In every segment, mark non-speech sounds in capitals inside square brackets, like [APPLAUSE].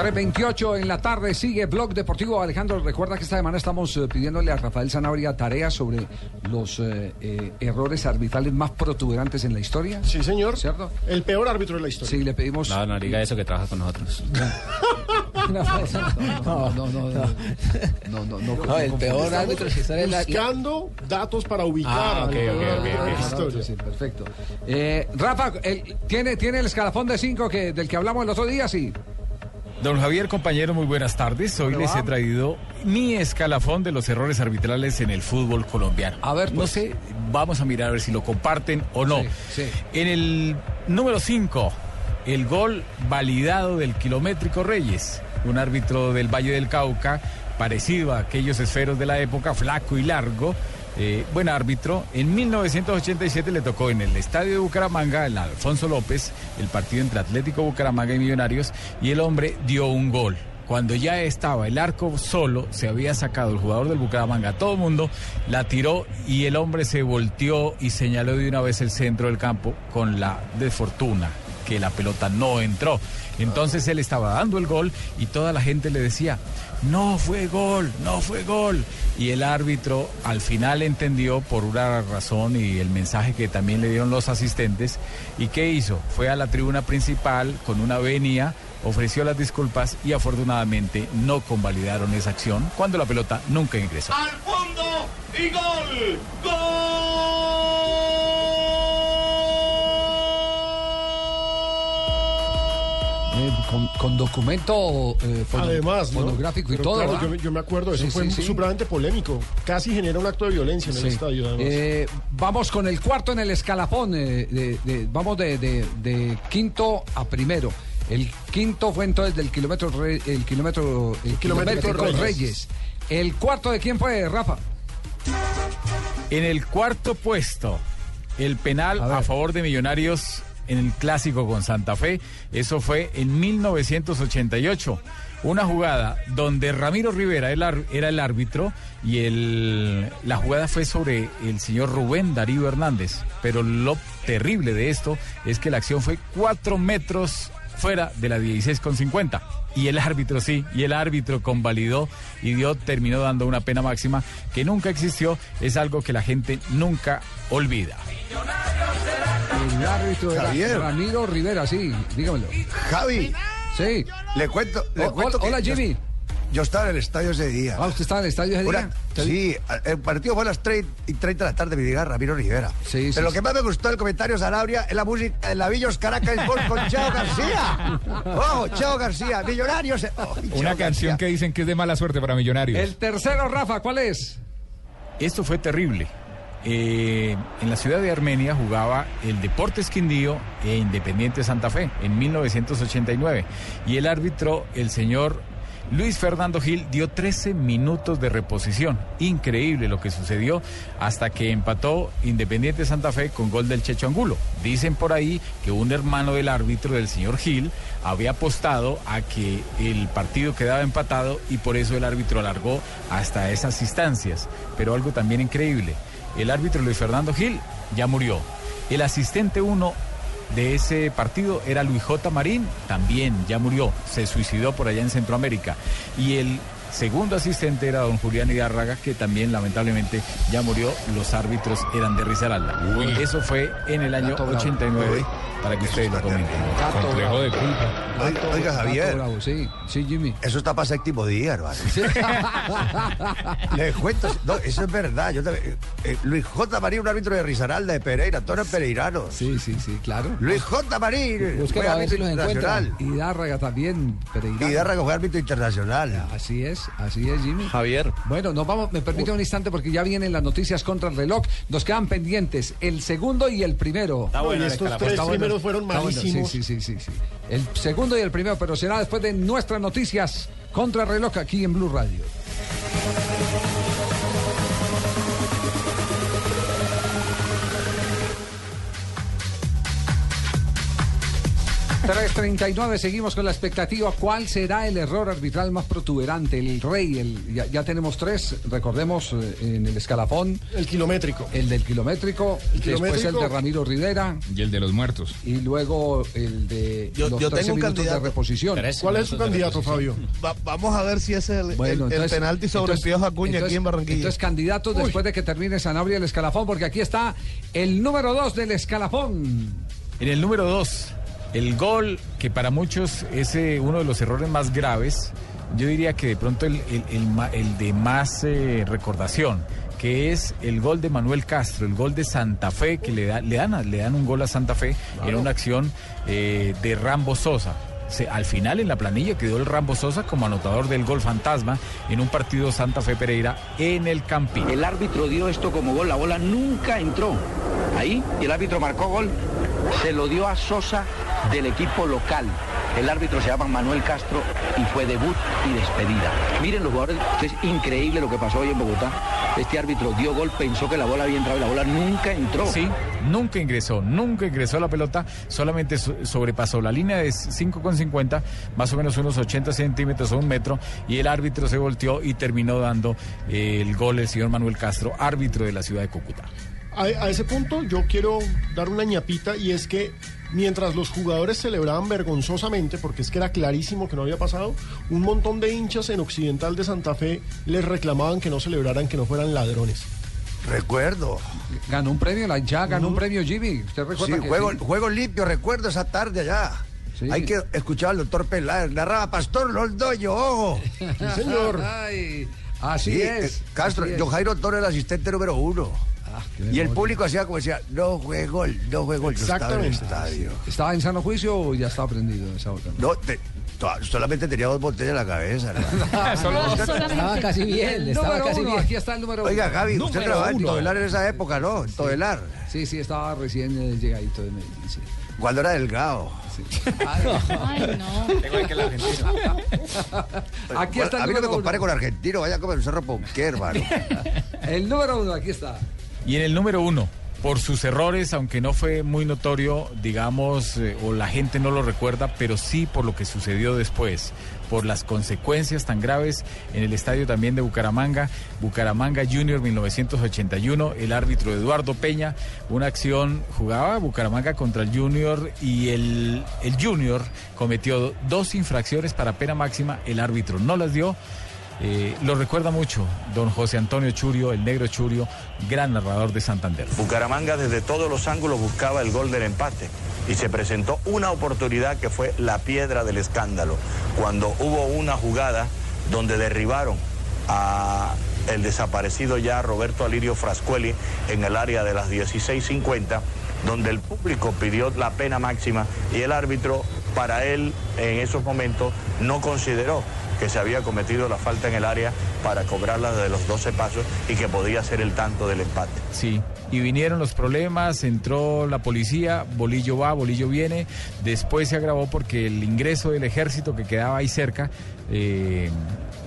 3.28 en la tarde sigue Blog Deportivo. Alejandro, recuerda que esta semana estamos eh, pidiéndole a Rafael Zanabria tareas sobre los eh, eh, errores arbitrales más protuberantes en la historia. Sí, señor. ¿Cierto? El peor árbitro de la historia. Sí, le pedimos. No, no diga eso que trabaja con nosotros. [LAUGHS] No, no, no, no, no, no, no, no, No, el peor árbitro. Buscando datos para ubicar Ah, ok, ok, ok. Sí, perfecto. Eh, Rafa, el- ¿tiene, ¿tiene el escalafón de 5 que, del que hablamos el otro día? Sí. Don Javier, compañero, muy buenas tardes. Hoy les he traído mi escalafón de los errores arbitrales en el fútbol colombiano. A ver, no pues. sé, vamos a mirar a ver si lo comparten o no. Sí, sí. En el número 5, el gol validado del kilométrico Reyes, un árbitro del Valle del Cauca, parecido a aquellos esferos de la época, flaco y largo. eh, buen árbitro. En 1987 le tocó en el estadio de Bucaramanga, el Alfonso López, el partido entre Atlético Bucaramanga y Millonarios, y el hombre dio un gol. Cuando ya estaba el arco solo, se había sacado el jugador del Bucaramanga, todo el mundo la tiró y el hombre se volteó y señaló de una vez el centro del campo con la desfortuna que la pelota no entró. Entonces él estaba dando el gol y toda la gente le decía, no fue gol, no fue gol. Y el árbitro al final entendió por una razón y el mensaje que también le dieron los asistentes. ¿Y qué hizo? Fue a la tribuna principal con una venia, ofreció las disculpas y afortunadamente no convalidaron esa acción cuando la pelota nunca ingresó. al fondo y gol. Eh, con, con documento eh, fono- Además, ¿no? fonográfico y todo. yo, me- yo me acuerdo, eso Sí, fue sí, sí. supremamente polémico. Casi genera un acto de violencia en el estadio, además. Eh, vamos con el cuarto en el escalafón. eh, de- de- vamos de, de- de quinto a primero. El quinto fue entonces del kilómetro re- el kilómetro el kilométrico kilométrico Reyes. Reyes. El cuarto de quién fue, Rafa? En el cuarto puesto, el penal A a, favor de Millonarios en el clásico con Santa Fe. Eso fue en 1988. Una jugada donde Ramiro Rivera era el árbitro y el, la jugada fue sobre el señor Rubén Darío Hernández. Pero lo terrible de esto es que la acción fue cuatro metros fuera de la 16 con 50. Y el árbitro sí, y el árbitro convalidó y dio, terminó dando una pena máxima que nunca existió, es algo que la gente nunca olvida. El árbitro era Javier. Ramiro Rivera, sí, dígamelo. Javi, Sí. le cuento, le Oh, cuento que hola, yo- Jimmy. Yo, estaba en el estadio ese día. Ah, ¿usted estaba en el estadio ese Una- día? sí, el partido fue a las 3 y 30 de la tarde, me diga Ramiro Rivera. Sí, sí, Pero lo sí. que más me gustó del comentario Sanabria es la música de Lavillos Caracas Gol con Cheo García. [LAUGHS] ¡Oh, Cheo García! Millonarios. oh, Una canción García. que dicen que es de mala suerte para Millonarios. El tercero, Rafa, ¿cuál es? Esto fue terrible. Eh, en la ciudad de Armenia jugaba el Deportes Quindío e Independiente Santa Fe en 1989. Y el árbitro, el señor Luis Fernando Gil, dio 13 minutos de reposición. Increíble lo que sucedió hasta que empató Independiente Santa Fe con gol del Checho Angulo. Dicen por ahí que un hermano del árbitro, del señor Gil, había apostado a que el partido quedaba empatado y por eso el árbitro alargó hasta esas instancias. Pero algo también increíble. El árbitro Luis Fernando Gil ya murió. El asistente uno de ese partido era Luis J. Marín, también ya murió, se suicidó por allá en Centroamérica. Y el segundo asistente era don Julián Hidárraga, que también lamentablemente ya murió. Los árbitros eran de Risaralda. Eso fue en el año Gato bravo. 89, para que ustedes lo comenten. Complejo de culpa. Oiga, Javier, bravo, sí, sí, Jimmy. eso está para séptimo día, hermano. [LAUGHS] Le cuento, no, eso es verdad. Yo también- eh, Luis J. Marín, un árbitro de Risaralda, de Pereira, todos eran pereiranos. Sí, sí, sí, claro. Luis J. Marín, Búsquelo, fue a ver árbitro si internacional. Y Dárraga también, Pereira. Y Darraga fue árbitro internacional. Así es, así es, Jimmy. Javier. Bueno, nos vamos, me permite un instante porque ya vienen las noticias contra el reloj. Nos quedan pendientes el segundo y el primero. Está No, bueno y el estos tres Está bueno el primeros fueron bueno, malísimos. sí, sí, sí, sí, sí. El segundo y el primero, pero será después de nuestras noticias contra reloj aquí en Blue Radio. 3.39, seguimos con la expectativa. ¿Cuál será el error arbitral más protuberante? El rey, el, ya, ya tenemos tres, recordemos eh, en el escalafón, El kilométrico. el del kilométrico, El después el de Ramiro Rivera Y el de los muertos. y luego el de Yo- los yo 13 tengo un minutos de candidato. reposición. ¿Cuál es su candidato, Fabio? Va- vamos a ver si es el, Bueno, el- el entonces- penalti sobre entonces- el Piojo Acuña entonces- aquí en Barranquilla. Entonces, candidatos después de que termine Sanabria el escalafón, porque aquí está el número dos del escalafón. En el número 2, el gol que para muchos es eh, uno de los errores más graves, yo diría que de pronto el, el- el ma- el de más eh, recordación, que es el gol de Manuel Castro, el gol de Santa Fe, que le, da- le, dan, le dan un gol a Santa Fe en una acción eh, de Rambo Sosa. Se- al final en la planilla quedó el Rambo Sosa como anotador del gol fantasma en un partido Santa Fe Pereira en el Campín. El árbitro dio esto como gol, la bola nunca entró ahí y el árbitro marcó gol, se lo dio a Sosa del equipo local. El árbitro se llama Manuel Castro y fue debut y despedida. Miren los jugadores, es increíble lo que pasó hoy en Bogotá. Este árbitro dio gol, pensó que la bola había entrado y la bola nunca entró. Sí, nunca ingresó, nunca ingresó la pelota, solamente so- sobrepasó la línea de 5,50, más o menos unos 80 centímetros o un metro, y el árbitro se volteó y terminó dando eh, el gol el señor Manuel Castro, árbitro de la ciudad de Cúcuta. A, a ese punto yo quiero dar una ñapita y es que mientras los jugadores celebraban vergonzosamente, porque es que era clarísimo que no había pasado, un montón de hinchas en Occidental de Santa Fe les reclamaban que no celebraran, que no fueran ladrones. Recuerdo. Ganó un premio, la hinchada ganó un premio Jimmy. ¿Usted Sí, recuerda que juego, sí? juego limpio, recuerdo esa tarde allá. Sí. Hay que escuchar al doctor Peláez, narraba Pastor Loldoyo, ojo. Sí, señor. [LAUGHS] Ay, así Sí, es. eh, Castro, así es. John Jairo Toro, el asistente número uno. Ah, Y el público hacía como decía, no fue gol, no fue gol. Yo estaba en el Exactamente. estadio. ¿Estaba en sano juicio o ya estaba prendido esa hora? No, te- to- solamente tenía dos botellas en la cabeza. ¿no? [LAUGHS] Estaba casi bien, estaba número casi uno, bien. aquí está el número Oiga, uno. Gaby, usted Número trabajaba en. Todelar en esa época, ¿no? En Todelar. Sí, sí, estaba recién eh, llegadito de Medellín. sí. Cuando era delgado. [LAUGHS] Ay, no. Aquí está el a mí no me número compare uno. con argentino, vaya a comer un cerro ponqué, hermano. [LAUGHS] El número uno, aquí está. Y en el número uno, por sus errores, aunque no fue muy notorio, digamos, eh, o la gente no lo recuerda, pero sí por lo que sucedió después, por las consecuencias tan graves en el estadio también de Bucaramanga, Bucaramanga Junior 1981, el árbitro Eduardo Peña, una acción, jugaba Bucaramanga contra el Junior y el, el Junior cometió dos infracciones para pena máxima, el árbitro no las dio. Eh, lo recuerda mucho don José Antonio Churio, el negro Churio, gran narrador de Santander. Bucaramanga desde todos los ángulos buscaba el gol del empate y se presentó una oportunidad que fue la piedra del escándalo, cuando hubo una jugada donde derribaron a el desaparecido ya Roberto Alirio Frascueli en el área de las 16.50, donde el público pidió la pena máxima y el árbitro para él en esos momentos no consideró que se había cometido la falta en el área para cobrarla de los 12 pasos y que podía ser el tanto del empate. Sí, y vinieron los problemas, entró la policía, Bolillo va, Bolillo viene, después se agravó porque el ingreso del ejército que quedaba ahí cerca, eh,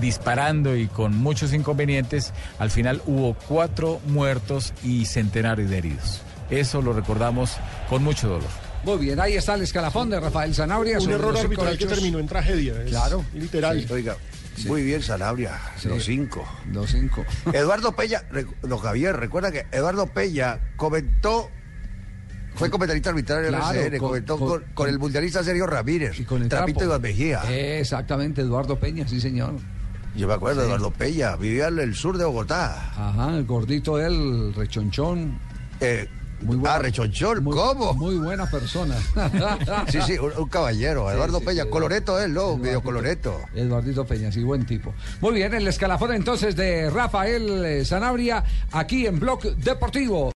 disparando y con muchos inconvenientes, al final hubo cuatro muertos y centenares de heridos. Eso lo recordamos con mucho dolor. Muy bien, ahí está el escalafón de Rafael Zanabria. Un error arbitral que terminó en tragedia. es Claro. Literal. Oiga, muy bien, Sanabria, los cinco. Los cinco. [LAUGHS] Eduardo Peña, rec- don Javier, recuerda que Eduardo Peña comentó, fue comentarista arbitral en el Claro, RCN, con- comentó con- con, con el mundialista Sergio Ramírez, Y con el Trapito trapo. Iván Mejía. Exactamente, Eduardo Peña, sí, señor. Yo me acuerdo de Eduardo Peña, vivía en el sur de Bogotá. Ajá, el gordito él, rechonchón. Eh, Muy buena- ah, rechonchón, muy- ¿cómo? Muy buena persona. [LAUGHS] Sí, sí, un, un caballero, Eduardo sí, Peña, sí, coloreto él, ¿no? Medio coloreto. Eduardito Peña, sí, buen tipo. Muy bien, el escalafón entonces de Rafael eh, Sanabria aquí en Blog Deportivo.